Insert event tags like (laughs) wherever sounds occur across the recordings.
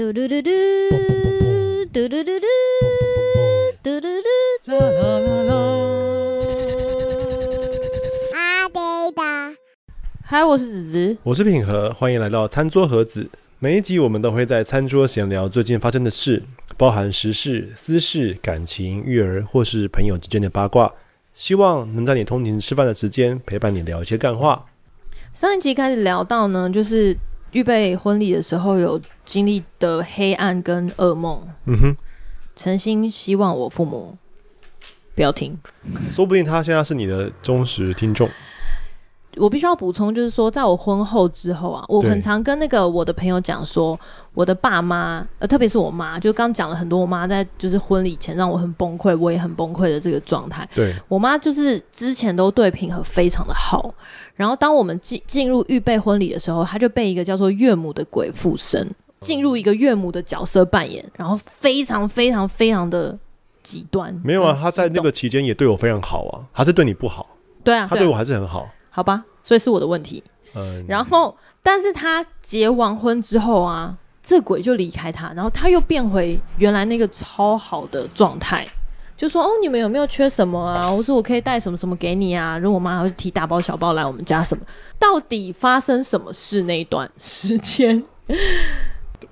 嘟嘟嘟嘟，嘟嘟嘟嘟，嘟嘟嘟，啦啦啦啦。阿呆的，嗨，我是子子，我是品和，欢迎来到餐桌盒子。每一集我们都会在餐桌闲聊最近发生的事，包含时事、私事、感情、育儿或是朋友之间的八卦，希望能在你通勤吃饭的时间陪伴你聊一些干话。上一集开始聊到呢，就是。预备婚礼的时候有经历的黑暗跟噩梦，嗯哼，诚心希望我父母不要听，说不定他现在是你的忠实听众。我必须要补充，就是说，在我婚后之后啊，我很常跟那个我的朋友讲说，我的爸妈，呃，特别是我妈，就刚讲了很多，我妈在就是婚礼前让我很崩溃，我也很崩溃的这个状态。对，我妈就是之前都对平和非常的好，然后当我们进进入预备婚礼的时候，他就被一个叫做岳母的鬼附身，进入一个岳母的角色扮演，然后非常非常非常的极端。没有啊，他在那个期间也对我非常好啊，还是对你不好？对啊，他对我还是很好。好吧，所以是我的问题。嗯，然后，但是他结完婚之后啊，这鬼就离开他，然后他又变回原来那个超好的状态，就说：“哦，你们有没有缺什么啊？我说我可以带什么什么给你啊。”然后我妈还会提大包小包来我们家什么。到底发生什么事那一段时间？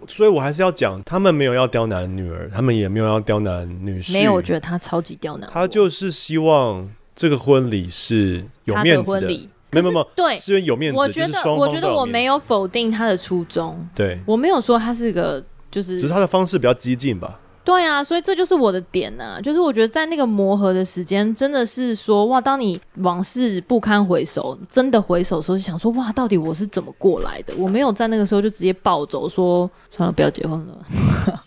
所以我还是要讲，他们没有要刁难女儿，他们也没有要刁难女婿。没有，我觉得他超级刁难。他就是希望。这个婚礼是有面子的，婚礼没有没有，对，是因为有面子。我觉得，我觉得我没有否定他的初衷，对，我没有说他是个，就是，只是他的方式比较激进吧。对啊，所以这就是我的点呐、啊，就是我觉得在那个磨合的时间，真的是说哇，当你往事不堪回首，真的回首的时候，就想说哇，到底我是怎么过来的？我没有在那个时候就直接暴走说，算了，不要结婚了。(laughs)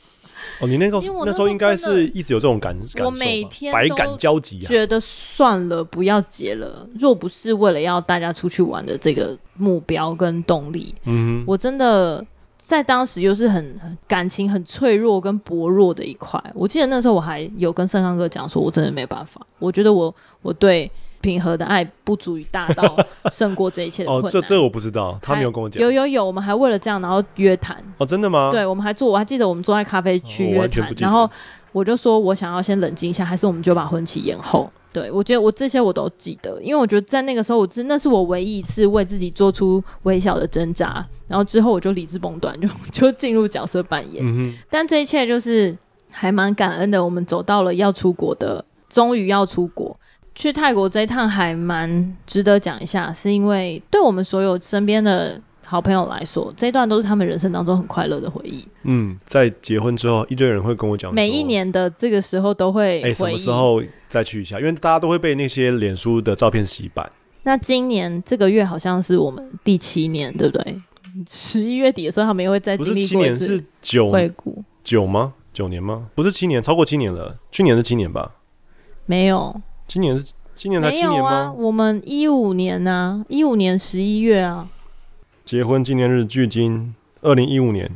哦，你那个那时候应该是一直有这种感感受，我每天百感交集啊，觉得算了，不要结了。若不是为了要大家出去玩的这个目标跟动力，嗯，我真的在当时又是很感情很脆弱跟薄弱的一块。我记得那时候我还有跟盛康哥讲说，我真的没办法，我觉得我我对。平和的爱不足以大到 (laughs) 胜过这一切的困难。哦，这这我不知道，他没有跟我讲。有有有，我们还为了这样，然后约谈。哦，真的吗？对，我们还坐，我还记得我们坐在咖啡区约谈，哦，然后我就说我想要先冷静一下，还是我们就把婚期延后？对，我觉得我这些我都记得，因为我觉得在那个时候，我真的是我唯一一次为自己做出微小的挣扎，然后之后我就理智崩断，就就进入角色扮演。嗯、但这一切就是还蛮感恩的，我们走到了要出国的，终于要出国。去泰国这一趟还蛮值得讲一下，是因为对我们所有身边的好朋友来说，这一段都是他们人生当中很快乐的回忆。嗯，在结婚之后，一堆人会跟我讲，每一年的这个时候都会，哎，什么时候再去一下？因为大家都会被那些脸书的照片洗版。那今年这个月好像是我们第七年，对不对？十一月底的时候，他们又会再经历过一次。不是七年，是九回顾九吗？九年吗？不是七年，超过七年了。去年是七年吧？没有。今年是今年才七年吗？啊、我们一五年啊，一五年十一月啊，结婚纪念日距今二零一五年。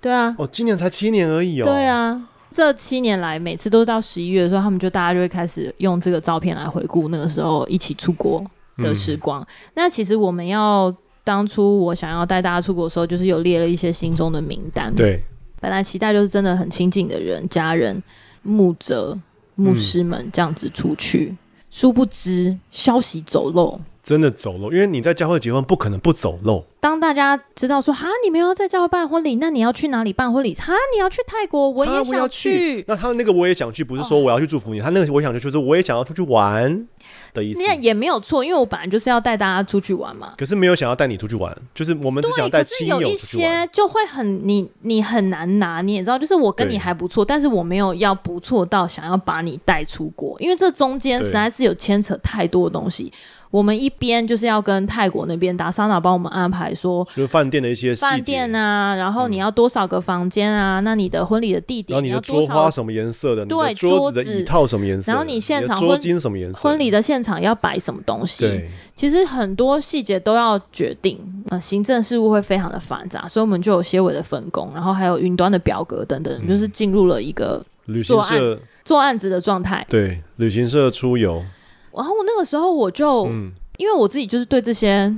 对啊，哦，今年才七年而已哦。对啊，这七年来，每次都到十一月的时候，他们就大家就会开始用这个照片来回顾那个时候一起出国的时光。嗯、那其实我们要当初我想要带大家出国的时候，就是有列了一些心中的名单。对，本来期待就是真的很亲近的人、家人、牧者。牧师们这样子出去，嗯、殊不知消息走漏，真的走漏，因为你在教会结婚，不可能不走漏。当大家知道说哈，你们要在教会办婚礼，那你要去哪里办婚礼？哈，你要去泰国，我也想去。那他那个我也想去，不是说我要去祝福你，哦、他那个我想去，就是我也想要出去玩的意思。那也没有错，因为我本来就是要带大家出去玩嘛。可是没有想要带你出去玩，就是我们只想带亲友出去玩。有一些就会很你你很难拿，你也知道，就是我跟你还不错，但是我没有要不错到想要把你带出国，因为这中间实在是有牵扯太多的东西。我们一边就是要跟泰国那边达沙娜帮我们安排说，就是饭店的一些饭店啊，然后你要多少个房间啊？嗯、那你的婚礼的地点，然后你的桌花什么颜色的？对，桌子的椅套什么颜色？然后你现场桌巾什么颜色？婚礼的现场要摆什么东西？对，其实很多细节都要决定。呃，行政事务会非常的繁杂，所以我们就有些微的分工，然后还有云端的表格等等，嗯、就是进入了一个旅行社做案子的状态。对，旅行社出游。然后我那个时候我就。嗯因为我自己就是对这些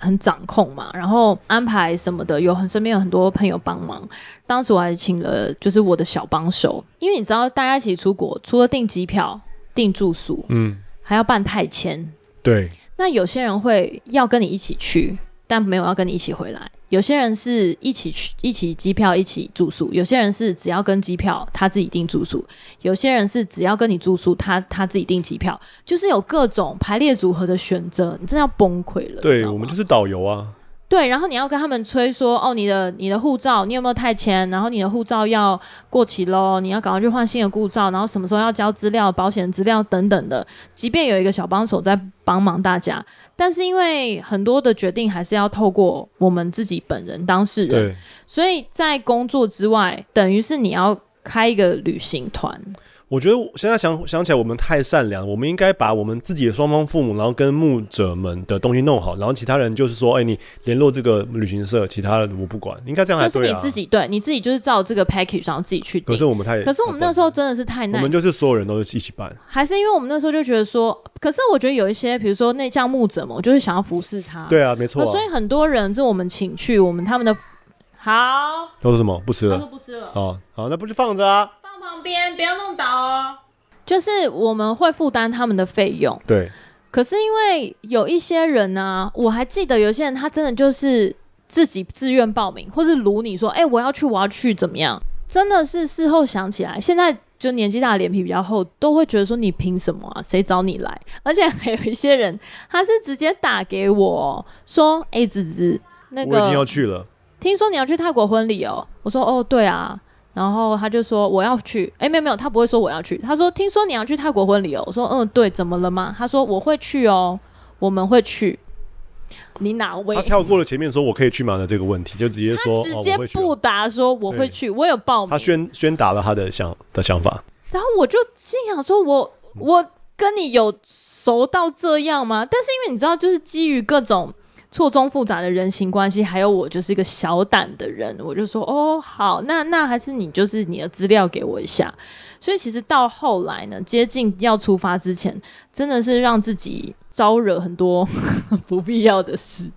很掌控嘛，然后安排什么的，有很身边有很多朋友帮忙。当时我还请了就是我的小帮手，因为你知道大家一起出国，除了订机票、订住宿，嗯，还要办泰签。对。那有些人会要跟你一起去，但没有要跟你一起回来。有些人是一起去，一起机票，一起住宿；有些人是只要跟机票，他自己订住宿；有些人是只要跟你住宿，他他自己订机票。就是有各种排列组合的选择，你真的要崩溃了。对，我们就是导游啊。对，然后你要跟他们催说，哦，你的你的护照，你有没有太签？然后你的护照要过期喽，你要赶快去换新的护照，然后什么时候要交资料、保险资料等等的。即便有一个小帮手在帮忙大家，但是因为很多的决定还是要透过我们自己本人当事人，所以在工作之外，等于是你要开一个旅行团。我觉得现在想想起来，我们太善良，我们应该把我们自己的双方父母，然后跟牧者们的东西弄好，然后其他人就是说，哎、欸，你联络这个旅行社，其他的我不管，应该这样还对、啊、就是你自己对，你自己就是照这个 package，然后自己去。可是我们太，可是我们那时候真的是太难、nice，我们就是所有人都是一起办，还是因为我们那时候就觉得说，可是我觉得有一些，比如说内向牧者嘛，我就是想要服侍他。对啊，没错、啊。所以很多人是我们请去，我们他们的好都是什么？不吃了，都不吃了。哦，好，那不就放着啊？边，不要弄倒哦。就是我们会负担他们的费用，对。可是因为有一些人呢、啊，我还记得有些人他真的就是自己自愿报名，或是如你说，哎、欸，我要去，我要去，怎么样？真的是事后想起来，现在就年纪大，脸皮比较厚，都会觉得说你凭什么啊？谁找你来？而且还有一些人，他是直接打给我说，哎、欸，子子，那个我已经要去了，听说你要去泰国婚礼哦。我说，哦，对啊。然后他就说我要去，哎，没有没有，他不会说我要去。他说听说你要去泰国婚礼哦。我说嗯，对，怎么了吗？他说我会去哦，我们会去。你哪位？他跳过了前面说我可以去吗的这个问题，就直接说直接不答说我会去，我有报名。他宣宣达了他的想的想法。然后我就心想说我我跟你有熟到这样吗？但是因为你知道，就是基于各种。错综复杂的人情关系，还有我就是一个小胆的人，我就说哦好，那那还是你就是你的资料给我一下。所以其实到后来呢，接近要出发之前，真的是让自己招惹很多 (laughs) 不必要的事，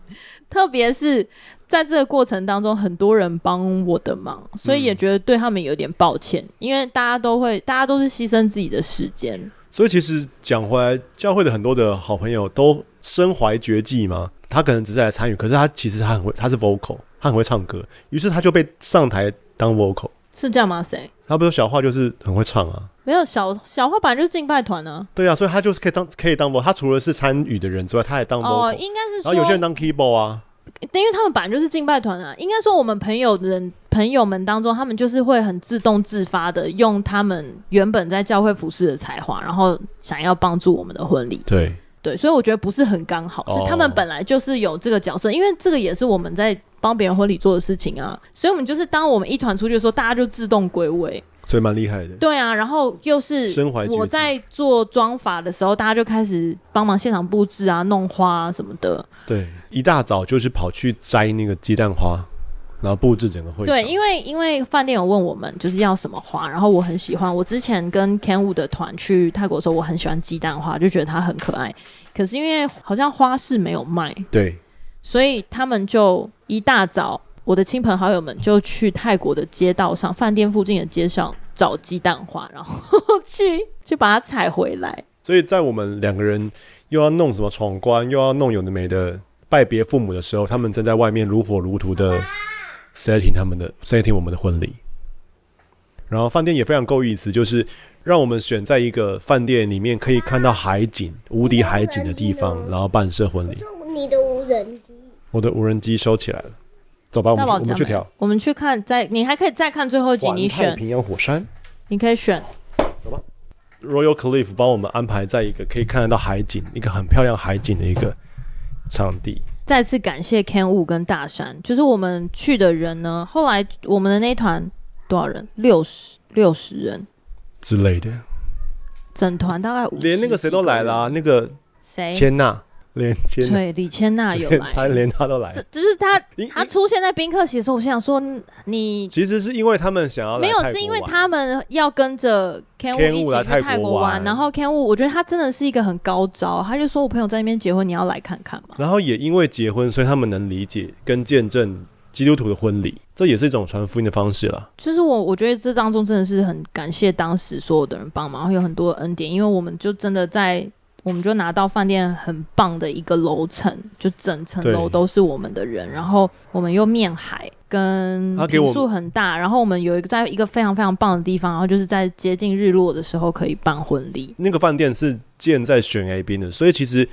特别是在这个过程当中，很多人帮我的忙，所以也觉得对他们有点抱歉，因为大家都会，大家都是牺牲自己的时间。所以其实讲回来，教会的很多的好朋友都身怀绝技嘛。他可能只是来参与，可是他其实他很会，他是 vocal，他很会唱歌，于是他就被上台当 vocal，是这样吗？谁？他不是小花，就是很会唱啊。没有小小花本来就是敬拜团啊。对啊，所以他就是可以当可以当 vocal，他除了是参与的人之外，他还当 vocal。哦，应该是说。然后有些人当 keyboard 啊，因为他们本来就是敬拜团啊。应该说我们朋友的人朋友们当中，他们就是会很自动自发的用他们原本在教会服饰的才华，然后想要帮助我们的婚礼。对。对，所以我觉得不是很刚好，是他们本来就是有这个角色，因为这个也是我们在帮别人婚礼做的事情啊，所以我们就是当我们一团出去的时候，大家就自动归位，所以蛮厉害的。对啊，然后又是我在做妆发的时候，大家就开始帮忙现场布置啊、弄花啊什么的。对，一大早就是跑去摘那个鸡蛋花。然后布置整个会场。对，因为因为饭店有问我们就是要什么花，然后我很喜欢。我之前跟 Kenwood 的团去泰国的时候，我很喜欢鸡蛋花，就觉得它很可爱。可是因为好像花市没有卖，对，所以他们就一大早，我的亲朋好友们就去泰国的街道上，饭店附近的街上找鸡蛋花，然后 (laughs) 去去把它采回来。所以在我们两个人又要弄什么闯关，又要弄有的没的拜别父母的时候，他们正在外面如火如荼的。Setting 他们的 setting 我们的婚礼，然后饭店也非常够意思，就是让我们选在一个饭店里面可以看到海景、无敌海景的地方，然后办设婚礼。你的无人机，我的无人机收起来了。走吧，我们我们去调，我们去看，再你还可以再看最后一集，你选太平洋火山，你可以选。走吧，Royal Cliff 帮我们安排在一个可以看得到海景、一个很漂亮海景的一个场地。再次感谢 Ken Wu 跟大山，就是我们去的人呢。后来我们的那团多少人？六十六十人之类的，整团大概五。连那个谁都来了，啊，那个谁？千娜连千对李千娜 (laughs) 有来，他连他都来，就是他他出现在宾客席的时候，我想说你其实是因为他们想要来没有，是因为他们要跟着 Ken Wu 一起去泰国玩，然后 Ken Wu 我觉得他真的是一个很高招，他就说我朋友在那边结婚，你要来看看嘛。然后也因为结婚，所以他们能理解跟见证基督徒的婚礼，这也是一种传福音的方式了。就是我我觉得这当中真的是很感谢当时所有的人帮忙，然后有很多恩典，因为我们就真的在。我们就拿到饭店很棒的一个楼层，就整层楼都是我们的人，然后我们又面海，跟坪数很大，然后我们有一个在一个非常非常棒的地方，然后就是在接近日落的时候可以办婚礼。那个饭店是建在悬崖边的，所以其实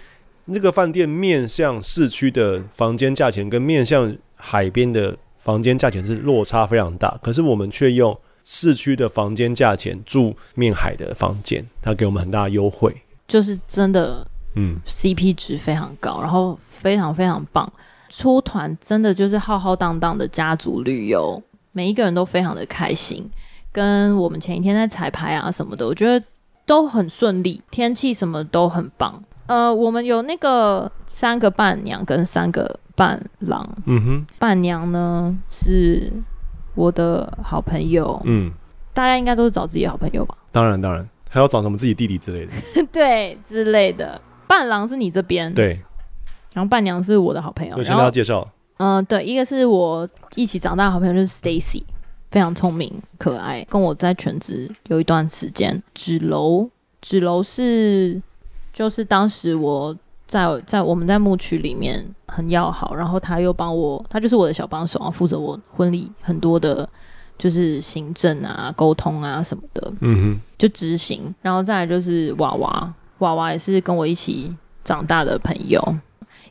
那个饭店面向市区的房间价钱跟面向海边的房间价钱是落差非常大，可是我们却用市区的房间价钱住面海的房间，它给我们很大优惠。就是真的，嗯，CP 值非常高，嗯，然后非常非常棒。出团真的就是浩浩荡荡的家族旅游，每一个人都非常的开心。跟我们前一天在彩排啊什么的，我觉得都很顺利，天气什么都很棒。呃，我们有那个三个伴娘跟三个伴郎，嗯哼，伴娘呢是我的好朋友，嗯，大家应该都是找自己的好朋友吧？当然，当然。还要找什么自己弟弟之类的，(laughs) 对之类的。伴郎是你这边，对，然后伴娘是我的好朋友。我先跟他介绍，嗯、呃，对，一个是我一起长大的好朋友，就是 Stacy，非常聪明可爱，跟我在全职有一段时间。纸楼，纸楼是就是当时我在在我们在牧区里面很要好，然后他又帮我，他就是我的小帮手啊，负责我婚礼很多的。就是行政啊、沟通啊什么的，嗯哼，就执行。然后再来就是娃娃，娃娃也是跟我一起长大的朋友。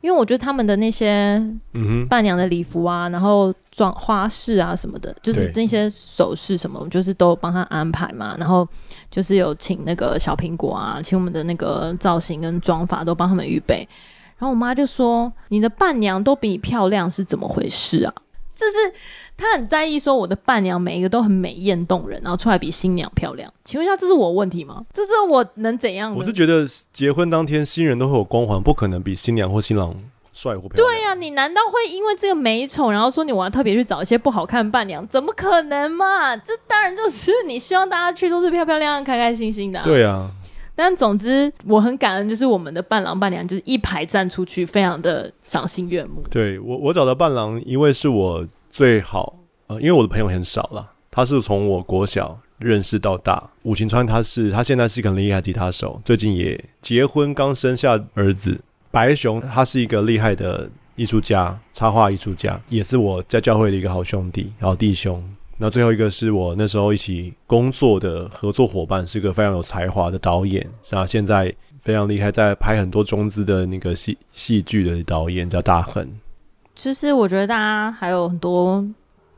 因为我觉得他们的那些，嗯哼，伴娘的礼服啊，然后装花饰啊什么的，就是那些首饰什么，就是都帮他安排嘛。然后就是有请那个小苹果啊，请我们的那个造型跟妆发都帮他们预备。然后我妈就说：“你的伴娘都比你漂亮，是怎么回事啊？”就是。他很在意说我的伴娘每一个都很美艳动人，然后出来比新娘漂亮。请问一下，这是我问题吗？这这我能怎样？我是觉得结婚当天新人都会有光环，不可能比新娘或新郎帅或漂亮。对呀、啊，你难道会因为这个美丑，然后说你我要特别去找一些不好看的伴娘？怎么可能嘛？这当然就是你希望大家去都是漂漂亮亮、开开心心的、啊。对啊。但总之我很感恩，就是我们的伴郎伴娘就是一排站出去，非常的赏心悦目。对我我找的伴郎，一位是我。最好呃，因为我的朋友很少了，他是从我国小认识到大。武晴川他是他现在是一个很厉害吉他手，最近也结婚，刚生下儿子。白熊他是一个厉害的艺术家，插画艺术家，也是我在教会的一个好兄弟、好弟兄。那最后一个是我那时候一起工作的合作伙伴，是个非常有才华的导演，啊，现在非常厉害，在拍很多中资的那个戏戏剧的导演叫大恒。就是我觉得大家还有很多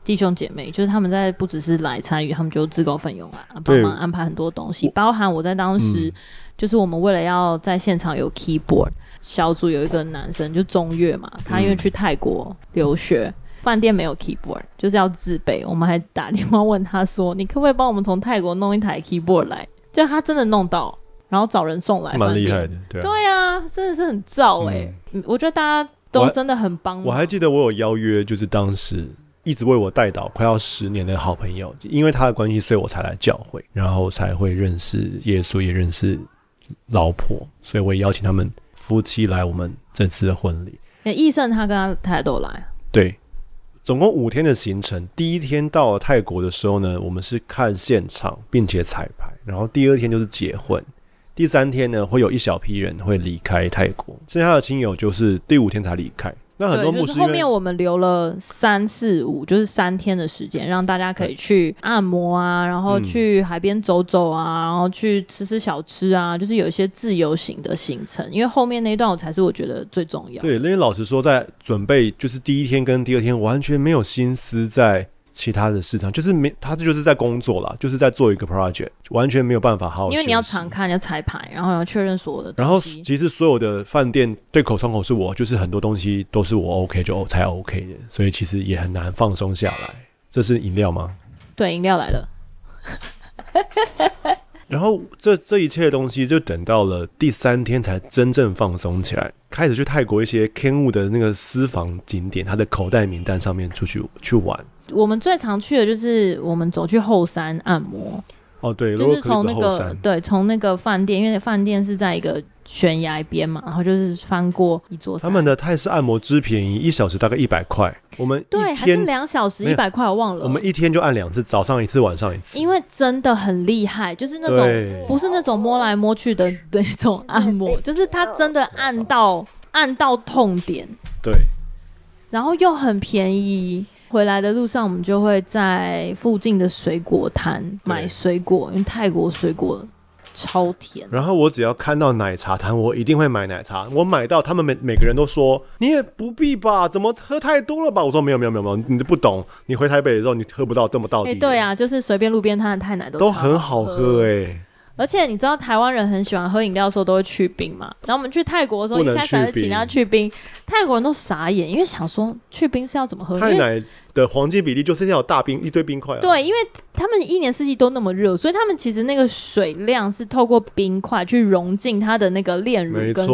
弟兄姐妹，就是他们在不只是来参与，他们就自告奋勇啊，帮忙安排很多东西，包含我在当时，嗯、就是我们为了要在现场有 keyboard 小组，有一个男生就中越嘛，他因为去泰国留学，饭、嗯、店没有 keyboard，就是要自备。我们还打电话问他说：“你可不可以帮我们从泰国弄一台 keyboard 来？”就他真的弄到，然后找人送来，蛮厉害的，对啊，对啊，真的是很燥哎、欸嗯，我觉得大家。都真的很帮。我还记得我有邀约，就是当时一直为我带导快要十年的好朋友，因为他的关系，所以我才来教会，然后才会认识耶稣，也认识老婆，所以我也邀请他们夫妻来我们这次的婚礼。那义胜他跟他太太都来。对，总共五天的行程。第一天到了泰国的时候呢，我们是看现场并且彩排，然后第二天就是结婚。第三天呢，会有一小批人会离开泰国，剩下的亲友就是第五天才离开。那很多牧师，就是后面我们留了三四五，就是三天的时间，让大家可以去按摩啊，然后去海边走走啊，然后去吃吃小吃啊，就是有一些自由行的行程。因为后面那一段我才是我觉得最重要。对，因为老实说，在准备就是第一天跟第二天，完全没有心思在。其他的市场就是没，他这就是在工作啦，就是在做一个 project，完全没有办法好好。因为你要常看，要彩排，然后要确认所有的。然后其实所有的饭店对口窗口是我，就是很多东西都是我 OK 就才 OK 的，所以其实也很难放松下来。这是饮料吗？对，饮料来了。然后这这一切的东西就等到了第三天才真正放松起来，开始去泰国一些 Kenwood 的那个私房景点，他的口袋名单上面出去去玩。我们最常去的就是我们走去后山按摩。哦，对，就是从那个对，从那个饭店，因为饭店是在一个悬崖边嘛，然后就是翻过一座山。他们的泰式按摩之便宜，一小时大概一百块。我们对，还是两小时一百块，我忘了。我们一天就按两次，早上一次，晚上一次。因为真的很厉害，就是那种不是那种摸来摸去的 (laughs) 那种按摩，(laughs) 就是他真的按到按到痛点。对，然后又很便宜。回来的路上，我们就会在附近的水果摊买水果，因为泰国水果超甜。然后我只要看到奶茶摊，我一定会买奶茶。我买到，他们每每个人都说：“你也不必吧，怎么喝太多了吧？”我说：“没有，没有，没有，没有，你都不懂。你回台北的时候，你喝不到这么道理。”哎，对啊，就是随便路边摊的泰奶都都很好喝哎。而且你知道台湾人很喜欢喝饮料的时候都会去冰嘛？然后我们去泰国的时候，一开始还是请他去冰，泰国人都傻眼，因为想说去冰是要怎么喝？泰奶的黄金比例就是要有大冰一堆冰块啊。对，因为他们一年四季都那么热，所以他们其实那个水量是透过冰块去融进它的那个炼乳跟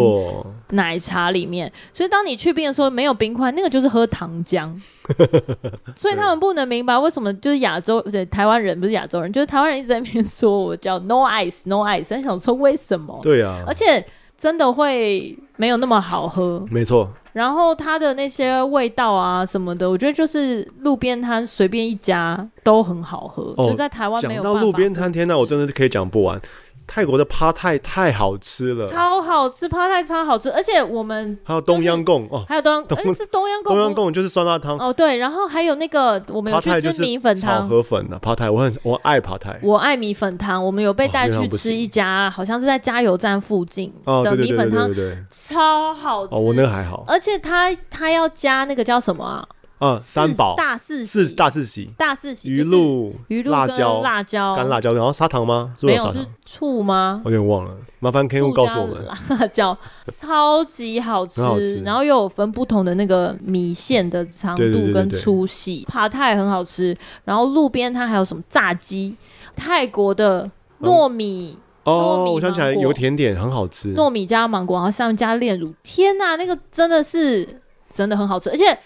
奶茶里面。所以当你去冰的时候没有冰块，那个就是喝糖浆。(laughs) 所以他们不能明白为什么就是亚洲，不是台湾人，不是亚洲人，就是台湾人一直在那边说我叫 no ice no ice，很想说为什么？对啊，而且真的会没有那么好喝，没错。然后它的那些味道啊什么的，我觉得就是路边摊随便一家都很好喝，哦、就在台湾没有。讲到路边摊，天哪，我真的是可以讲不完。泰国的趴泰太好吃了，超好吃，趴泰超好吃，而且我们还有东央贡哦，还有冬阴，哎是东央贡，东央贡就是酸辣汤。哦，对，然后还有那个我们有去吃米粉汤，炒河粉的趴泰，我很我爱趴泰，我爱米粉汤，我们有被带去吃一家，好像是在加油站附近的米粉汤，超好吃，哦，我那个还好，而且他他要加那个叫什么啊？嗯，三宝大四喜，大四喜，大四喜，鱼露、鱼露、辣椒、辣椒、干辣椒，然后砂糖吗？没有，是醋吗？我有点忘了，麻烦 Ken 告诉我们。辣椒超级好 (laughs) 吃，然后又有分不同的那个米线的长度跟粗细，爬泰很好吃。然后路边它还有什么炸鸡？泰国的糯米哦，我想起来有甜点很好吃，糯米加芒果，然后上面加炼乳，天哪，那个真的是真的很好吃，而且。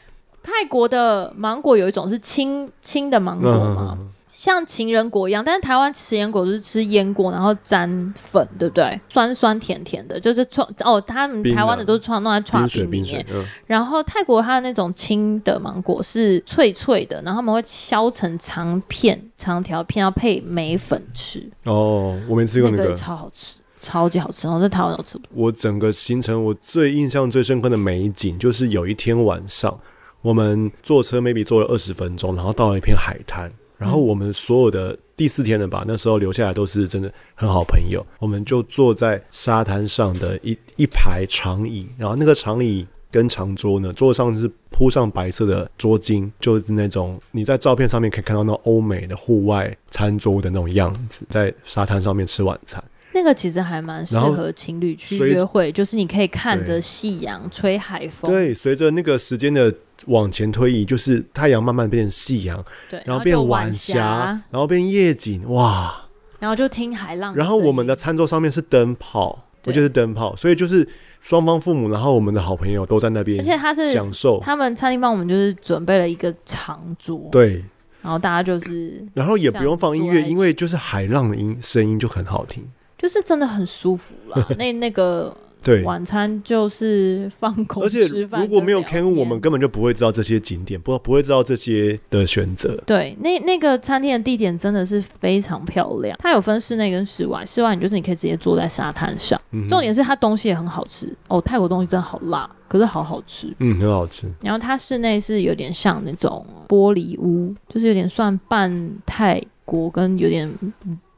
泰国的芒果有一种是青青的芒果嘛，嗯、像情人果一样，但是台湾情人果就是吃腌果，然后沾粉，对不对？酸酸甜甜的，就是串哦，他们台湾的都是串弄在串冰里面。嗯、然后泰国它的那种青的芒果是脆脆的，然后他们会削成长片、长条片，要配梅粉吃。哦，我没吃过那个，那个超好吃，超级好吃。然后在台湾都吃不。我整个行程我最印象最深刻的美景，就是有一天晚上。我们坐车 maybe 坐了二十分钟，然后到了一片海滩，然后我们所有的第四天的吧，那时候留下来都是真的很好朋友，我们就坐在沙滩上的一一排长椅，然后那个长椅跟长桌呢，桌上是铺上白色的桌巾，就是那种你在照片上面可以看到那种欧美的户外餐桌的那种样子，在沙滩上面吃晚餐。那个其实还蛮适合情侣去约会，就是你可以看着夕阳吹海风。对，随着那个时间的往前推移，就是太阳慢慢变成夕阳，对，然后变晚霞，然后变夜景，哇！然后就听海浪。然后我们的餐桌上面是灯泡，我就是灯泡，所以就是双方父母，然后我们的好朋友都在那边，而且他是享受。他们餐厅帮我们就是准备了一个长桌，对，然后大家就是，然后也不用放音乐，因为就是海浪的音声音就很好听。就是真的很舒服啦，(laughs) 那那个对晚餐就是放空吃饭，而且如果没有 Ken，我们根本就不会知道这些景点，不不会知道这些的选择。对，那那个餐厅的地点真的是非常漂亮，它有分室内跟室外，室外你就是你可以直接坐在沙滩上，嗯、重点是它东西也很好吃哦。泰国东西真的好辣，可是好好吃，嗯，很好吃。然后它室内是有点像那种玻璃屋，就是有点算半泰国跟有点。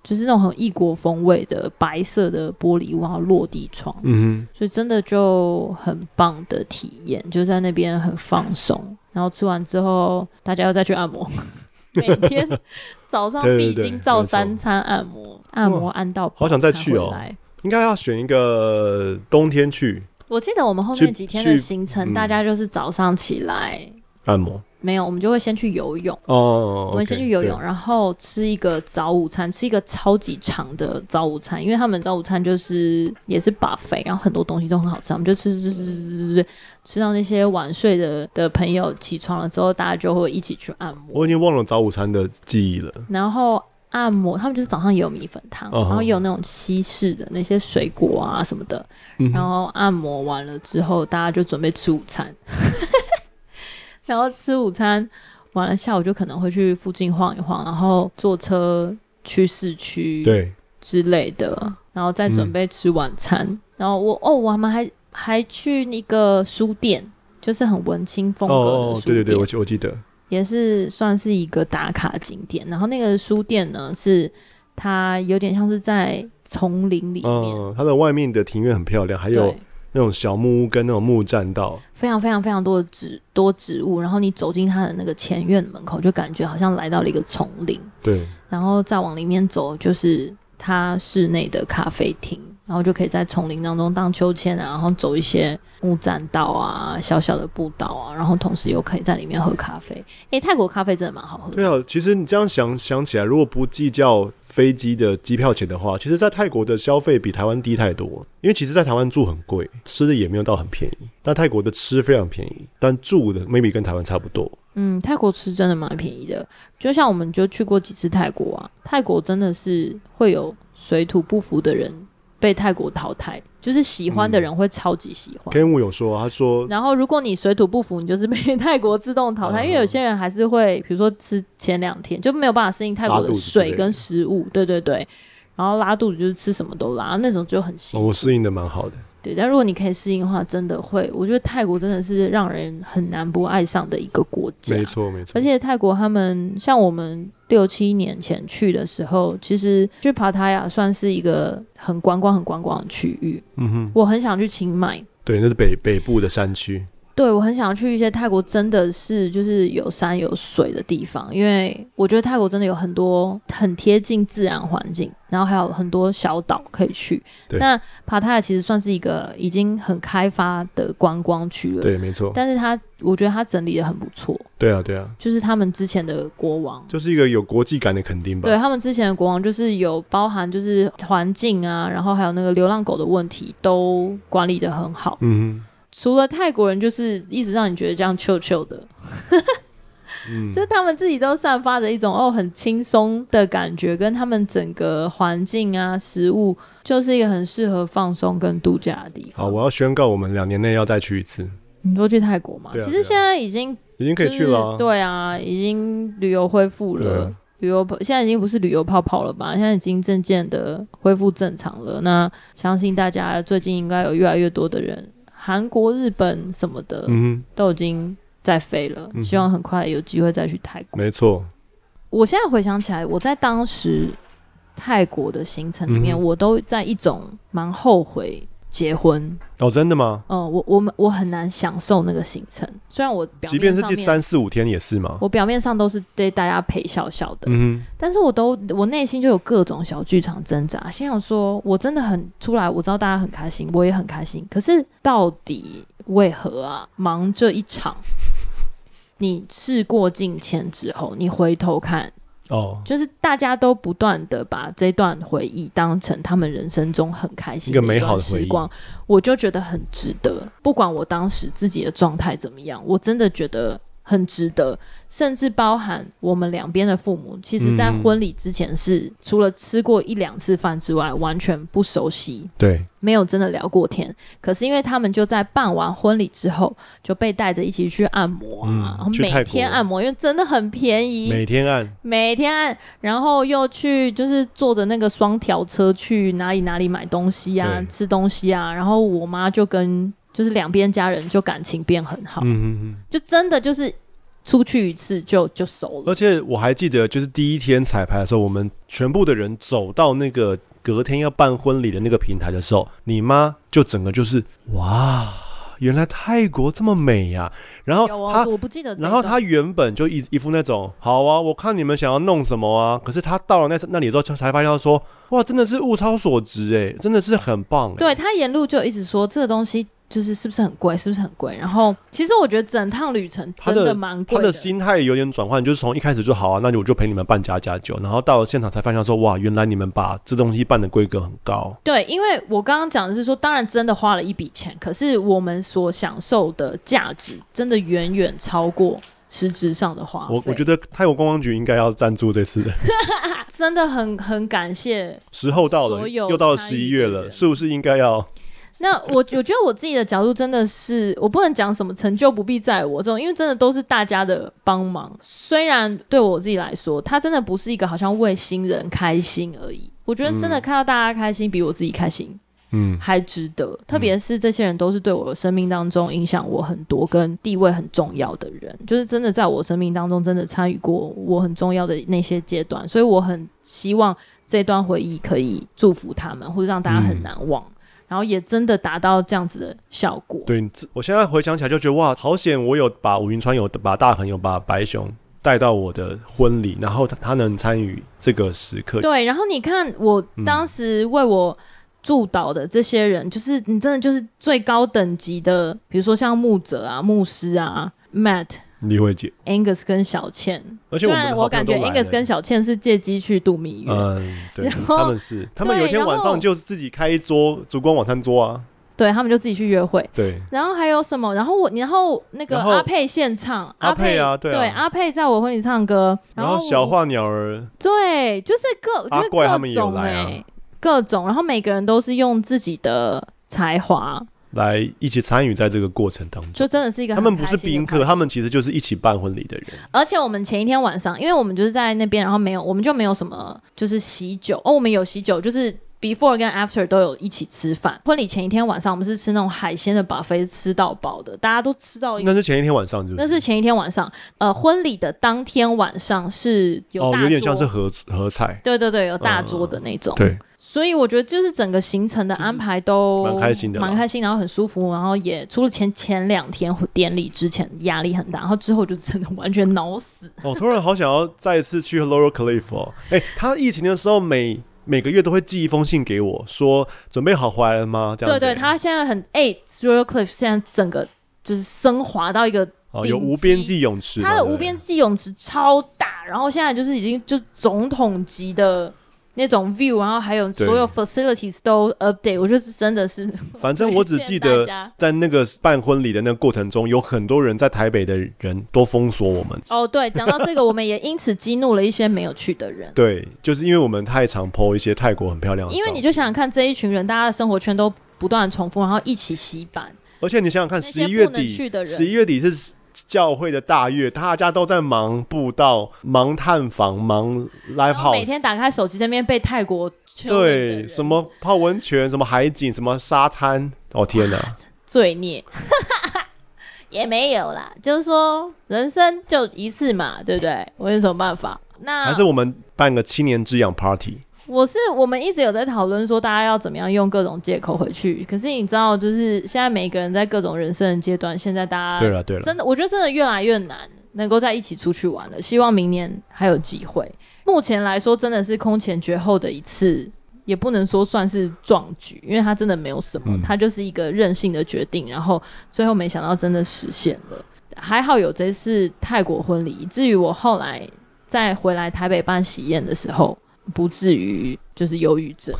就是那种很异国风味的白色的玻璃屋，然后落地窗，嗯，所以真的就很棒的体验，就在那边很放松。然后吃完之后，大家要再去按摩，每天 (laughs) 早上必经照三餐按摩，按摩按到好想再去哦。应该要选一个冬天去。我记得我们后面几天的行程，嗯、大家就是早上起来按摩。没有，我们就会先去游泳。哦，我们先去游泳，然后吃一个早午餐，吃一个超级长的早午餐，因为他们早午餐就是也是 buffet，然后很多东西都很好吃，我们就吃吃吃吃吃吃，吃到那些晚睡的的朋友起床了之后，大家就会一起去按摩。我已经忘了早午餐的记忆了。然后按摩，他们就是早上也有米粉汤，哦、然后也有那种西式的那些水果啊什么的，嗯、然后按摩完了之后，大家就准备吃午餐。然后吃午餐完了，下午就可能会去附近晃一晃，然后坐车去市区对之类的，然后再准备吃晚餐。嗯、然后我哦，我们还还去那个书店，就是很文青风格的书店。哦，对对对，我我记得也是算是一个打卡景点。然后那个书店呢，是它有点像是在丛林里面，嗯，它的外面的庭院很漂亮，还有。那种小木屋跟那种木栈道，非常非常非常多的植多植物，然后你走进它的那个前院门口，就感觉好像来到了一个丛林。对，然后再往里面走，就是它室内的咖啡厅。然后就可以在丛林当中荡秋千啊，然后走一些木栈道啊、小小的步道啊，然后同时又可以在里面喝咖啡。诶，泰国咖啡真的蛮好喝的。对啊，其实你这样想想起来，如果不计较飞机的机票钱的话，其实，在泰国的消费比台湾低太多。因为其实，在台湾住很贵，吃的也没有到很便宜。但泰国的吃非常便宜，但住的 maybe 跟台湾差不多。嗯，泰国吃真的蛮便宜的。就像我们就去过几次泰国啊，泰国真的是会有水土不服的人。被泰国淘汰，就是喜欢的人会超级喜欢。Ken Wu 有说，他说，然后如果你水土不服，你就是被 (laughs) 泰国自动淘汰，嗯、因为有些人还是会，比如说吃前两天就没有办法适应泰国的水跟食物，对对对，然后拉肚子就是吃什么都拉，那种就很辛苦。我适应的蛮好的。对，但如果你可以适应的话，真的会，我觉得泰国真的是让人很难不爱上的一个国家。没错，没错。而且泰国他们像我们六七年前去的时候，其实去帕塔亚算是一个很观光、很观光的区域。嗯哼，我很想去清迈。对，那是北北部的山区。对，我很想去一些泰国真的是就是有山有水的地方，因为我觉得泰国真的有很多很贴近自然环境，然后还有很多小岛可以去。对，那帕塔亚其实算是一个已经很开发的观光区了。对，没错。但是它，我觉得它整理的很不错。对啊，对啊。就是他们之前的国王，就是一个有国际感的肯定吧。对，他们之前的国王，就是有包含就是环境啊，然后还有那个流浪狗的问题都管理的很好。嗯哼。除了泰国人，就是一直让你觉得这样 chill chill 的，嗯、(laughs) 就他们自己都散发着一种哦很轻松的感觉，跟他们整个环境啊、食物，就是一个很适合放松跟度假的地方。好，我要宣告，我们两年内要再去一次。你说去泰国吗？啊、其实现在已经、就是、已经可以去了、啊，对啊，已经旅游恢复了，旅游现在已经不是旅游泡泡了吧？现在已经渐渐的恢复正常了。那相信大家最近应该有越来越多的人。韩国、日本什么的，嗯，都已经在飞了。嗯、希望很快有机会再去泰国。没错，我现在回想起来，我在当时泰国的行程里面，嗯、我都在一种蛮后悔。结婚哦，真的吗？嗯，我我们我很难享受那个行程，虽然我表面即便是第三四五天也是吗？我表面上都是对大家陪笑笑的，嗯，但是我都我内心就有各种小剧场挣扎，心想说我真的很出来，我知道大家很开心，我也很开心，可是到底为何啊？忙这一场，你事过境迁之后，你回头看。哦，就是大家都不断的把这段回忆当成他们人生中很开心的一段时光，我就觉得很值得。不管我当时自己的状态怎么样，我真的觉得很值得。甚至包含我们两边的父母，其实，在婚礼之前是除了吃过一两次饭之外，完全不熟悉。对，没有真的聊过天。可是因为他们就在办完婚礼之后，就被带着一起去按摩啊，嗯、然后每天按摩，因为真的很便宜，每天按，每天按，然后又去就是坐着那个双条车去哪里哪里买东西啊，吃东西啊。然后我妈就跟就是两边家人就感情变很好，嗯嗯嗯，就真的就是。出去一次就就熟了，而且我还记得，就是第一天彩排的时候，我们全部的人走到那个隔天要办婚礼的那个平台的时候，你妈就整个就是哇，原来泰国这么美呀！然后她我不记得，然后他原本就一一副那种好啊，我看你们想要弄什么啊，可是他到了那那里之后，才发现说哇，真的是物超所值哎，真的是很棒。对，他沿路就一直说这个东西。就是是不是很贵？是不是很贵？然后其实我觉得整趟旅程真的蛮贵的。他的心态有点转换，就是从一开始就好啊，那我就陪你们办家家酒，然后到了现场才发现说，哇，原来你们把这东西办的规格很高。对，因为我刚刚讲的是说，当然真的花了一笔钱，可是我们所享受的价值真的远远超过实质上的花费。我我觉得泰国观光局应该要赞助这次的，(laughs) 真的很很感谢。时候到了，又到了十一月了，是不是应该要？那我我觉得我自己的角度真的是，我不能讲什么成就不必在我这种，因为真的都是大家的帮忙。虽然对我自己来说，他真的不是一个好像为新人开心而已。我觉得真的看到大家开心，比我自己开心，嗯，还值得。嗯、特别是这些人都是对我的生命当中影响我很多、跟地位很重要的人，就是真的在我生命当中真的参与过我很重要的那些阶段，所以我很希望这段回忆可以祝福他们，或者让大家很难忘。嗯然后也真的达到这样子的效果。对，我现在回想起来就觉得哇，好险！我有把吴云川有把大恒有把白熊带到我的婚礼，然后他他能参与这个时刻。对，然后你看我当时为我助导的这些人，嗯、就是你真的就是最高等级的，比如说像牧者啊、牧师啊、Matt。李慧姐，Angus 跟小倩，而且我，我感觉 Angus 跟小倩是借机去度蜜月。嗯，对，他们是，他们有一天晚上就是自己开一桌烛光晚餐桌啊。对，他们就自己去约会。对，然后还有什么？然后我，然后那个阿佩现唱，阿佩啊，对，阿佩在我婚礼唱歌。然后小画鸟儿，对，就是各，阿怪他们也有来啊，各种，然后每个人都是用自己的才华。来一起参与在这个过程当中，就真的是一个。他们不是宾客，他们其实就是一起办婚礼的人。而且我们前一天晚上，因为我们就是在那边，然后没有，我们就没有什么，就是喜酒哦。我们有喜酒，就是 before 跟 after 都有一起吃饭。婚礼前一天晚上，我们是吃那种海鲜的 buffet，吃到饱的，大家都吃到。那是前一天晚上是不是？那是前一天晚上。呃，婚礼的当天晚上是有大桌，哦，有点像是合合菜。对对对，有大桌的那种。嗯、对。所以我觉得就是整个行程的安排都蛮开心的，蛮开心，然后很舒服，然后也除了前前两天典礼之前压力很大，然后之后就真的完全脑死。哦，突然好想要再一次去 Laurel Cliff 哦！哎、欸，他疫情的时候每每个月都会寄一封信给我，说准备好回来了吗？这样。对对，他现在很哎、欸、Laurel Cliff 现在整个就是升华到一个哦，有无边际泳池，它的无边际泳池超大，然后现在就是已经就总统级的。那种 view，然后还有所有 facilities 都 update，我觉得真的是。反正我只记得在那个办婚礼的那个过程中，有很多人在台北的人都封锁我们。哦，对，讲到这个，我们也因此激怒了一些没有去的人。(laughs) 对，就是因为我们太常 po 一些泰国很漂亮的。因为你就想想看，这一群人，大家的生活圈都不断重复，然后一起洗版。而且你想想看，十一月底，十一月底是。教会的大月，大家都在忙布道、忙探访、忙 live house，每天打开手机这边被泰国对什么泡温泉、什么海景、什么沙滩，哦天哪，罪孽 (laughs) 也没有啦，就是说人生就一次嘛，对不对？我有什么办法？那还是我们办个七年之痒 party。我是我们一直有在讨论说，大家要怎么样用各种借口回去。可是你知道，就是现在每个人在各种人生的阶段，现在大家对了对了，真的，我觉得真的越来越难能够在一起出去玩了。希望明年还有机会。目前来说，真的是空前绝后的一次，也不能说算是壮举，因为它真的没有什么，它就是一个任性的决定。然后最后没想到真的实现了，还好有这次泰国婚礼，以至于我后来再回来台北办喜宴的时候。不至于就是忧郁症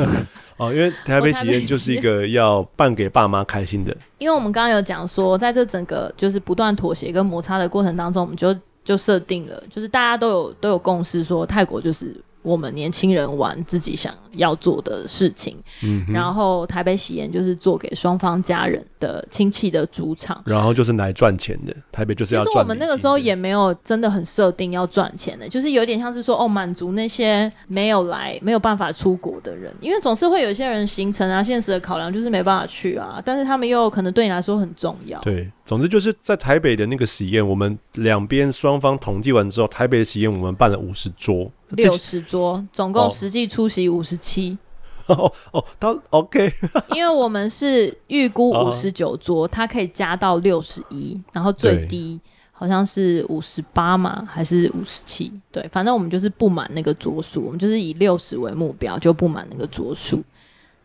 (laughs) 哦，因为台北喜宴就是一个要办给爸妈开心的。因为我们刚刚有讲说，在这整个就是不断妥协跟摩擦的过程当中，我们就就设定了，就是大家都有都有共识，说泰国就是。我们年轻人玩自己想要做的事情，嗯，然后台北喜宴就是做给双方家人的亲戚的主场，然后就是来赚钱的。台北就是要赚钱。其实我们那个时候也没有真的很设定要赚钱的，就是有点像是说哦，满足那些没有来没有办法出国的人，因为总是会有一些人行程啊、现实的考量就是没办法去啊，但是他们又可能对你来说很重要。对，总之就是在台北的那个喜宴，我们两边双方统计完之后，台北的喜宴我们办了五十桌。六十桌，总共实际出席五十七。(laughs) 哦哦，他 OK，(laughs) 因为我们是预估五十九桌，它可以加到六十一，然后最低好像是五十八嘛，还是五十七？对，反正我们就是不满那个桌数，我们就是以六十为目标，就不满那个桌数。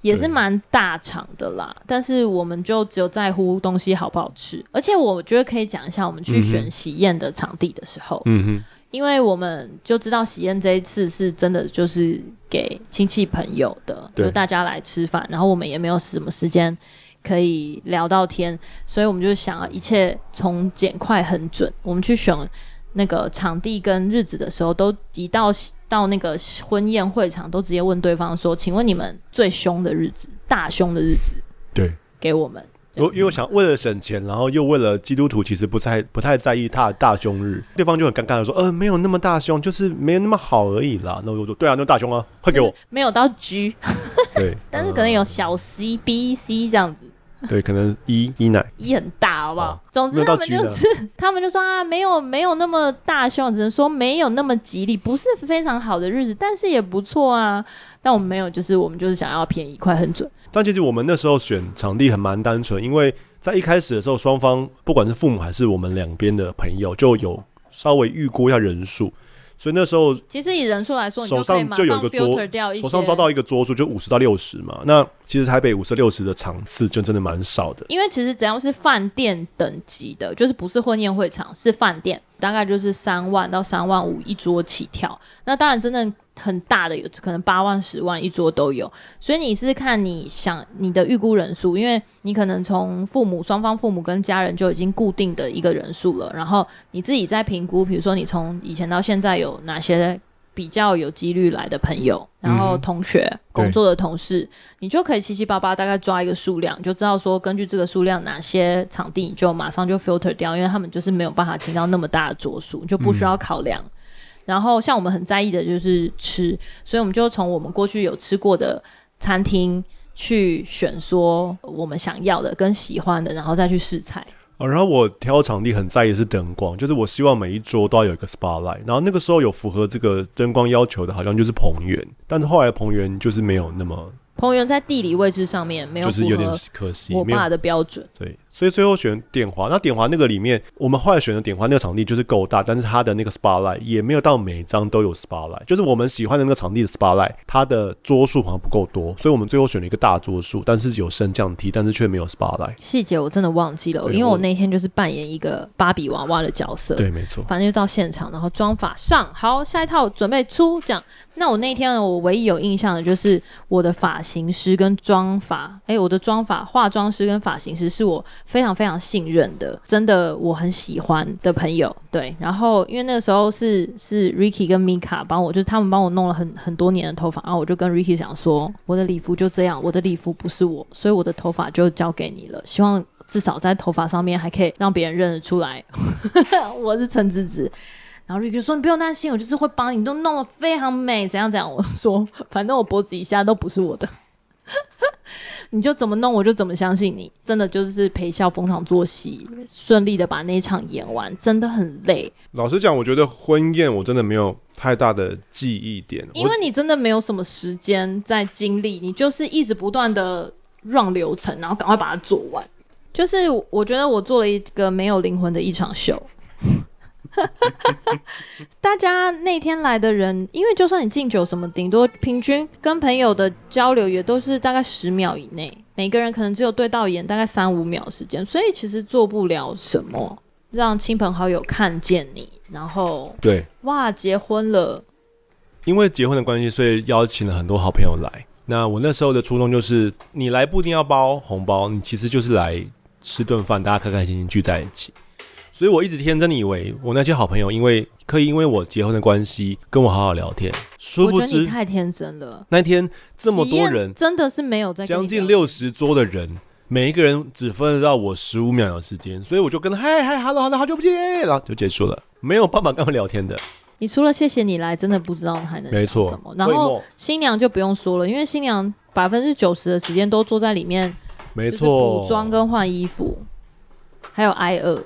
也是蛮大场的啦。但是我们就只有在乎东西好不好吃，而且我觉得可以讲一下，我们去选喜宴的场地的时候，嗯哼，因为我们就知道喜宴这一次是真的就是给亲戚朋友的，就大家来吃饭，然后我们也没有什么时间可以聊到天，所以我们就想要一切从简快很准，我们去选。那个场地跟日子的时候，都一到到那个婚宴会场，都直接问对方说：“请问你们最凶的日子，大凶的日子？”对，给我们。我因为我想为了省钱，然后又为了基督徒其实不太不太在意他的大胸日，对方就很尴尬的说：“呃，没有那么大胸，就是没有那么好而已啦。”那我就说：“对啊，那大胸啊，快给我。”没有到 G，对，(laughs) 但是可能有小 C、B、C 这样子。对，可能一一奶一很大，好不好？哦、总之他们就是，他们就说啊，没有没有那么大希望，只能说没有那么吉利，不是非常好的日子，但是也不错啊。但我们没有，就是我们就是想要便宜、快、很准。但其实我们那时候选场地很蛮单纯，因为在一开始的时候，双方不管是父母还是我们两边的朋友，就有稍微预估一下人数。所以那时候，其实以人数来说，手上就有一个桌，手上抓到一个桌数就五十到六十嘛。那其实台北五十六十的场次就真的蛮少的。因为其实只要是饭店等级的，就是不是婚宴会场，是饭店，大概就是三万到三万五一桌起跳。那当然，真的。很大的有可能八万、十万一桌都有，所以你是看你想你的预估人数，因为你可能从父母双方父母跟家人就已经固定的一个人数了，然后你自己再评估，比如说你从以前到现在有哪些比较有几率来的朋友，然后同学、嗯、工作的同事，你就可以七七八八大概抓一个数量，就知道说根据这个数量哪些场地你就马上就 filter 掉，因为他们就是没有办法请到那么大的桌数，就不需要考量。嗯然后，像我们很在意的就是吃，所以我们就从我们过去有吃过的餐厅去选，说我们想要的跟喜欢的，然后再去试菜。哦，然后我挑场地很在意的是灯光，就是我希望每一桌都要有一个 spotlight。然后那个时候有符合这个灯光要求的，好像就是彭园，但是后来彭园就是没有那么。彭园在地理位置上面没有就是有点可惜我爸的标准，对。所以最后选点华，那点华那个里面，我们后来选的点华那个场地就是够大，但是它的那个 spotlight 也没有到每张都有 spotlight，就是我们喜欢的那个场地的 spotlight，它的桌数好像不够多，所以我们最后选了一个大桌数，但是有升降梯，但是却没有 spotlight。细节我真的忘记了，因为我那天就是扮演一个芭比娃娃的角色，对，没错。反正就到现场，然后妆法上，好，下一套准备出，这样。那我那天呢，我唯一有印象的就是我的发型师跟妆发，哎、欸，我的妆发化妆师跟发型师是我非常非常信任的，真的我很喜欢的朋友。对，然后因为那个时候是是 Ricky 跟 Mika 帮我，就是他们帮我弄了很很多年的头发，然后我就跟 Ricky 讲说，我的礼服就这样，我的礼服不是我，所以我的头发就交给你了，希望至少在头发上面还可以让别人认得出来，(laughs) 我是陈子子。然后 Ricky 说：“你不用担心，我就是会帮你，你都弄得非常美，怎样怎样。”我说：“反正我脖子以下都不是我的，你就怎么弄，我就怎么相信你。真的就是陪笑逢场作戏，顺利的把那一场演完，真的很累。老实讲，我觉得婚宴我真的没有太大的记忆点，因为你真的没有什么时间在经历，你就是一直不断的 run 流程，然后赶快把它做完。就是我觉得我做了一个没有灵魂的一场秀。” (laughs) 大家那天来的人，因为就算你敬酒什么，顶多平均跟朋友的交流也都是大概十秒以内，每个人可能只有对到眼大概三五秒时间，所以其实做不了什么，让亲朋好友看见你，然后对，哇，结婚了，因为结婚的关系，所以邀请了很多好朋友来。那我那时候的初衷就是，你来不一定要包红包，你其实就是来吃顿饭，大家开开心心聚在一起。所以我一直天真的以为我那些好朋友，因为可以因为我结婚的关系跟我好好聊天。殊不知，我觉得你太天真了。那天这么多人，真的是没有在将近六十桌的人，每一个人只分得到我十五秒的时间，所以我就跟他嗨嗨哈喽哈喽，好久不见，然后就结束了，没有办法跟他们聊天的。你除了谢谢你来，真的不知道还能讲什么。然后新娘就不用说了，因为新娘百分之九十的时间都坐在里面，没错，补妆跟换衣服，还有挨饿。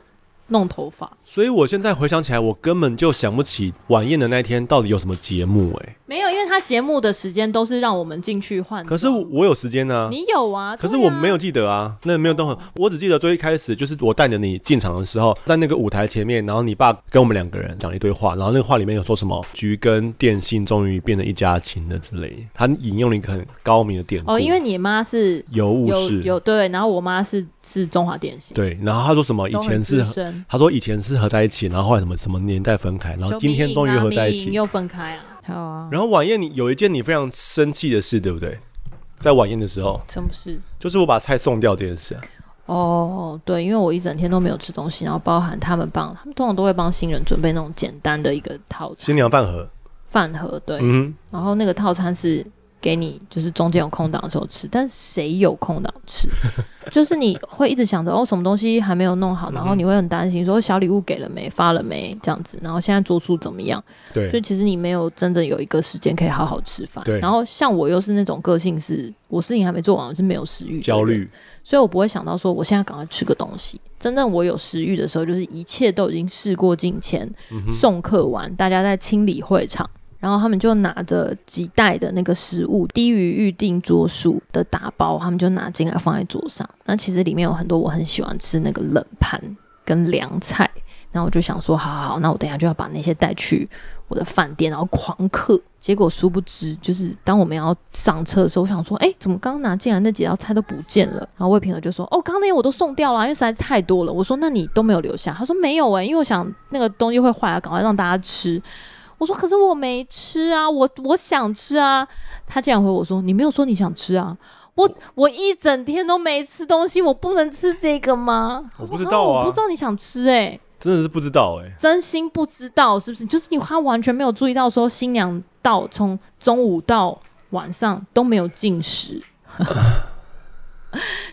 弄头发，所以我现在回想起来，我根本就想不起晚宴的那天到底有什么节目哎、欸。没有，因为他节目的时间都是让我们进去换。可是我有时间呢、啊。你有啊？可是我没有记得啊，那没有动，我只记得最一开始就是我带着你进场的时候，在那个舞台前面，然后你爸跟我们两个人讲了一堆话，然后那个话里面有说什么“橘跟电信终于变成一家亲”了之类，他引用了一个很高明的典故。哦，因为你妈是有物氏，有对，然后我妈是是中华电信。对，然后他说什么以前是，他说以前是合在一起，然后后来什么什么年代分开，然后今天终于合在一起，又分开啊。好啊，然后晚宴你有一件你非常生气的事，对不对？在晚宴的时候，什么事？就是我把菜送掉这件事啊。哦，对，因为我一整天都没有吃东西，然后包含他们帮，他们通常都会帮新人准备那种简单的一个套餐，新娘饭盒，饭盒，对，嗯，然后那个套餐是。给你就是中间有空档的时候吃，但谁有空档吃？(laughs) 就是你会一直想着哦，什么东西还没有弄好，然后你会很担心说小礼物给了没，发了没这样子，然后现在桌数怎么样？对，所以其实你没有真正有一个时间可以好好吃饭。对，然后像我又是那种个性是，我事情还没做完，我是没有食欲、焦虑，所以我不会想到说我现在赶快吃个东西。真正我有食欲的时候，就是一切都已经事过境迁，嗯、送客完，大家在清理会场。然后他们就拿着几袋的那个食物，低于预定桌数的打包，他们就拿进来放在桌上。那其实里面有很多我很喜欢吃那个冷盘跟凉菜。然后我就想说，好好好，那我等下就要把那些带去我的饭店，然后狂客。结果殊不知，就是当我们要上车的时候，我想说，哎，怎么刚拿进来那几道菜都不见了？然后魏平儿就说，哦，刚刚那些我都送掉了，因为实在是太多了。我说，那你都没有留下？他说没有哎、因为我想那个东西会坏啊，赶快让大家吃。我说：“可是我没吃啊，我我想吃啊。”他竟然回我说：“你没有说你想吃啊？我我一整天都没吃东西，我不能吃这个吗？”我不知道啊，我不知道你想吃哎、欸，真的是不知道哎、欸，真心不知道是不是？就是你他完全没有注意到说新娘到从中午到晚上都没有进食，(laughs)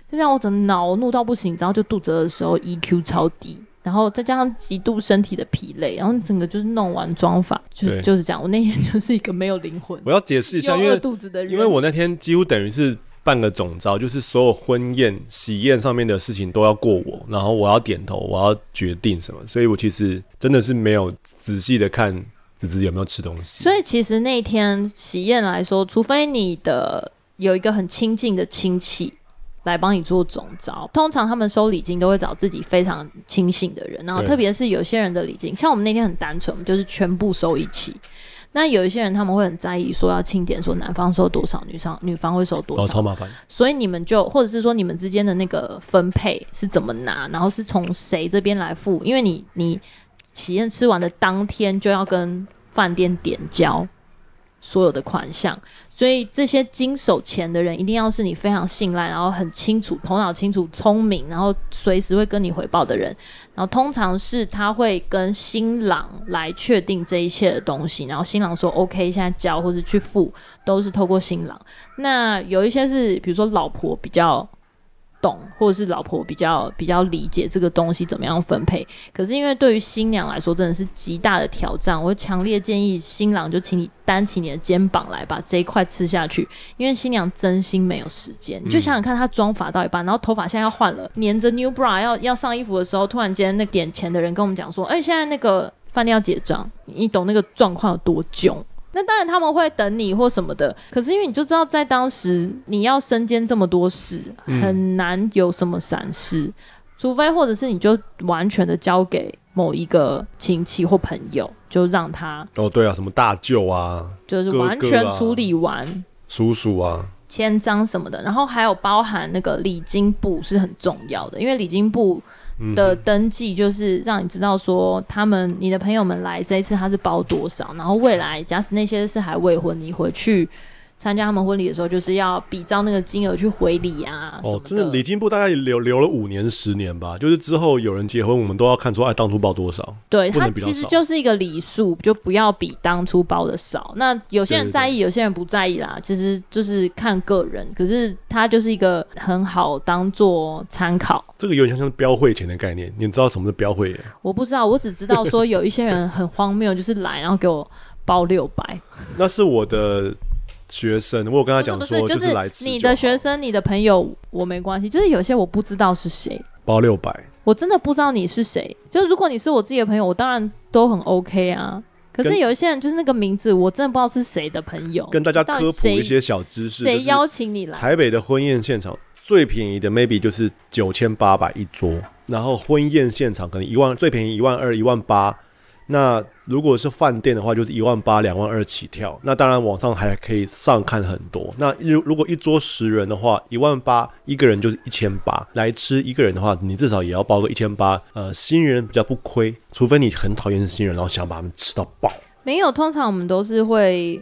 就像我整个恼怒到不行，然后就肚子饿的时候 EQ 超低。然后再加上极度身体的疲累，然后整个就是弄完妆法，就就是这样。我那天就是一个没有灵魂。我要解释一下，因为肚子的人，因为我那天几乎等于是半个总招，就是所有婚宴、喜宴上面的事情都要过我，然后我要点头，我要决定什么，所以我其实真的是没有仔细的看子子有没有吃东西。所以其实那天喜宴来说，除非你的有一个很亲近的亲戚。来帮你做总招，通常他们收礼金都会找自己非常亲信的人，然后特别是有些人的礼金，像我们那天很单纯，我们就是全部收一起。那有一些人他们会很在意，说要清点，说男方收多少，女方女方会收多少，哦，超麻烦。所以你们就或者是说你们之间的那个分配是怎么拿，然后是从谁这边来付？因为你你喜宴吃完的当天就要跟饭店点交所有的款项。所以这些经手钱的人一定要是你非常信赖，然后很清楚、头脑清楚、聪明，然后随时会跟你回报的人。然后通常是他会跟新郎来确定这一切的东西，然后新郎说 OK，现在交或是去付都是透过新郎。那有一些是比如说老婆比较懂，或者是老婆比较比较理解这个东西怎么样分配。可是因为对于新娘来说，真的是极大的挑战。我强烈建议新郎就请你担起你的肩膀来把这一块吃下去，因为新娘真心没有时间。你就想想看，她妆发到一半，然后头发现在要换了，粘着 new bra 要要上衣服的时候，突然间那点钱的人跟我们讲说：“哎、欸，现在那个饭店要结账，你懂那个状况有多囧？”那当然他们会等你或什么的，可是因为你就知道，在当时你要身兼这么多事，很难有什么闪失，嗯、除非或者是你就完全的交给某一个亲戚或朋友，就让他哦，对啊，什么大舅啊，就是完全处理完，叔叔啊，签章什么的，然后还有包含那个礼金簿是很重要的，因为礼金簿。的登记就是让你知道说他们你的朋友们来这一次他是包多少，然后未来假使那些是还未婚，你回去。参加他们婚礼的时候，就是要比照那个金额去回礼啊。哦，真的礼金部大概留留了五年十年吧，就是之后有人结婚，我们都要看出哎当初包多少。对，它其实就是一个礼数，就不要比当初包的少。那有些人在意，有些人不在意啦，其实就是看个人。可是它就是一个很好当做参考。这个有点像是标会钱的概念，你知道什么是标会？我不知道，我只知道说有一些人很荒谬，就是来然后给我包六百。(laughs) 那是我的。学生，我有跟他讲说，就是。你的学生，你的朋友，我没关系。就是有些我不知道是谁，包六百，我真的不知道你是谁。就如果你是我自己的朋友，我当然都很 OK 啊。可是有一些人就是那个名字，我真的不知道是谁的朋友。跟大家科普一些小知识：谁邀请你来？台北的婚宴现场最便宜的 maybe 就是九千八百一桌，然后婚宴现场可能一万，最便宜一万二、一万八。那如果是饭店的话，就是一万八、两万二起跳。那当然网上还可以上看很多。那如如果一桌十人的话，一万八一个人就是一千八。来吃一个人的话，你至少也要包个一千八。呃，新人比较不亏，除非你很讨厌新人，然后想把他们吃到饱。没有，通常我们都是会，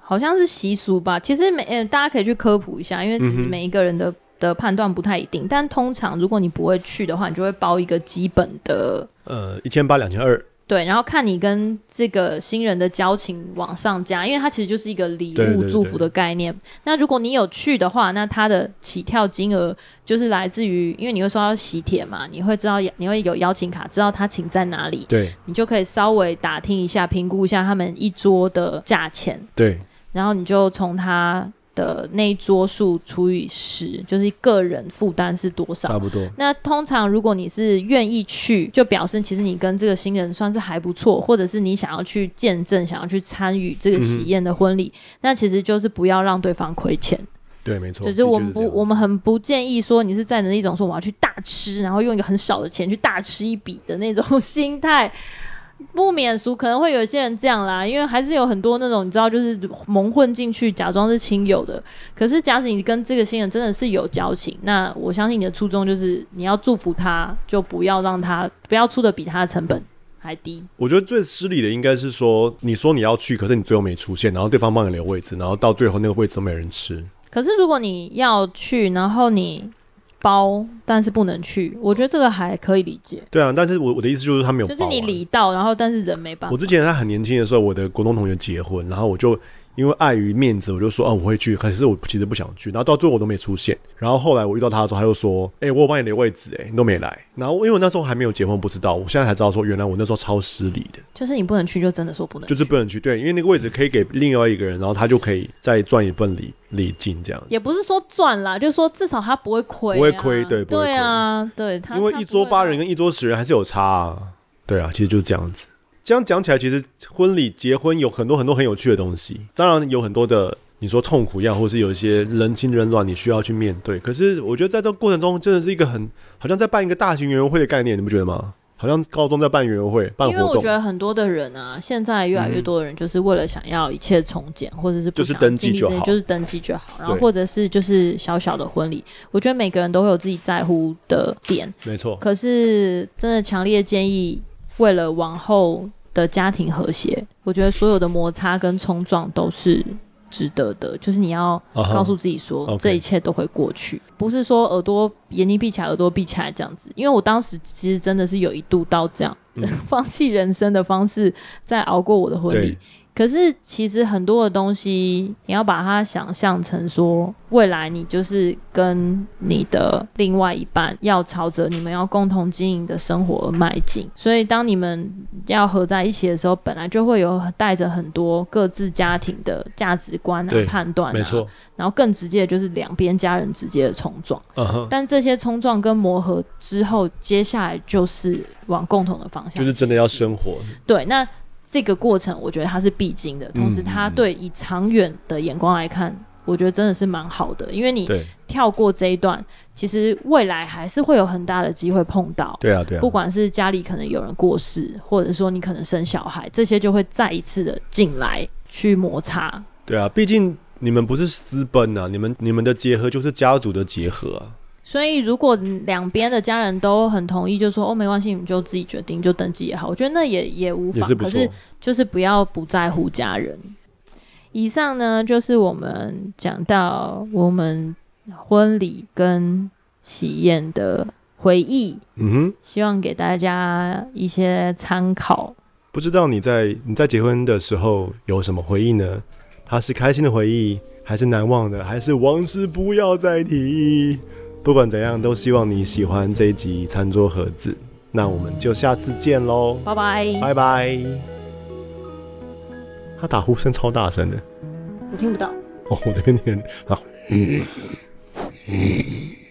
好像是习俗吧。其实每呃，大家可以去科普一下，因为其实每一个人的、嗯、的判断不太一定。但通常如果你不会去的话，你就会包一个基本的，呃，一千八、两千二。对，然后看你跟这个新人的交情往上加，因为它其实就是一个礼物祝福的概念。对对对。那如果你有去的话，那它的起跳金额就是来自于，因为你会收到喜帖嘛，你会知道你会有邀请卡，知道他请在哪里，对，你就可以稍微打听一下，评估一下他们一桌的价钱，对，然后你就从他。的那一桌数除以十，就是个人负担是多少？差不多。那通常如果你是愿意去，就表示其实你跟这个新人算是还不错，或者是你想要去见证、想要去参与这个喜宴的婚礼，嗯，那其实就是不要让对方亏钱。对，没错。就是我们不，我们很不建议说你是站着一种说我要去大吃，然后用一个很少的钱去大吃一笔的那种 (laughs) 心态。不免俗，可能会有一些人这样啦，因为还是有很多那种你知道，就是蒙混进去，假装是亲友的。可是，假使你跟这个新人真的是有交情，那我相信你的初衷就是你要祝福他，就不要让他不要出的比他的成本还低。我觉得最失礼的应该是说，你说你要去，可是你最后没出现，然后对方帮你留位置，然后到最后那个位置都没人吃。可是如果你要去，然后你。包，但是不能去，我觉得这个还可以理解。对啊，但是我我的意思就是他没有，就是你礼到，然后但是人没办法。我之前他很年轻的时候，我的国中同学结婚，然后我就。因为碍于面子，我就说啊，我会去。可是我其实不想去。然后到最后我都没出现。然后后来我遇到他的时候，他就说：“哎、欸，我有帮你留位置，哎，你都没来。”然后因为我那时候还没有结婚，不知道。我现在才知道说，原来我那时候超失礼的。就是你不能去，就真的说不能。就是不能去，对，因为那个位置可以给另外一个人，然后他就可以再赚一份礼礼金，这样。也不是说赚啦，就是说至少他不会亏、啊，不会亏，对，不会亏，对啊，对他。因为一桌八人跟一桌十人还是有差啊。对啊，其实就是这样子。这样讲起来，其实婚礼结婚有很多很多很有趣的东西，当然有很多的你说痛苦呀，或是有一些人情冷暖，你需要去面对。可是我觉得在这个过程中，真的是一个很好像在办一个大型园游会的概念，你不觉得吗？(laughs) 好像高中在办园游会，办活动。因为我觉得很多的人啊，现在越来越多的人就是为了想要一切从简，或者是不就是登记就好，就是登记就好，然后或者是就是小小的婚礼。我觉得每个人都会有自己在乎的点，没错。可是真的强烈建议，为了往后。的家庭和谐，我觉得所有的摩擦跟冲撞都是值得的。就是你要告诉自己说，uh -huh. 这一切都会过去.不是说耳朵眼睛闭起来，耳朵闭起来这样子。因为我当时其实真的是有一度到这样、嗯、(laughs) 放弃人生的方式，在熬过我的婚礼。可是，其实很多的东西，你要把它想象成说，未来你就是跟你的另外一半要朝着你们要共同经营的生活而迈进。所以，当你们要合在一起的时候，本来就会有带着很多各自家庭的价值观啊、判断啊，没错。然后更直接的就是两边家人直接的冲撞。Uh-huh. 但这些冲撞跟磨合之后，接下来就是往共同的方向，就是真的要生活。对，那。这个过程，我觉得它是必经的。同时，它对以长远的眼光来看，嗯，我觉得真的是蛮好的。因为你跳过这一段，其实未来还是会有很大的机会碰到。对啊，对啊。不管是家里可能有人过世，或者说你可能生小孩，这些就会再一次的进来去摩擦。对啊，毕竟你们不是私奔啊，你们你们的结合就是家族的结合啊。所以，如果两边的家人都很同意，就说哦，没关系，你们就自己决定，就登记也好。我觉得那也也无妨。可是，就是不要不在乎家人。以上呢，就是我们讲到我们婚礼跟喜宴的回忆。嗯哼，希望给大家一些参考。不知道你在你在结婚的时候有什么回忆呢？它是开心的回忆，还是难忘的，还是往事不要再提？不管怎样，都希望你喜欢这一集餐桌盒子。那我们就下次见喽，拜拜，拜拜。他打呼声超大声的，我听不到。哦，我这边听。好，嗯嗯。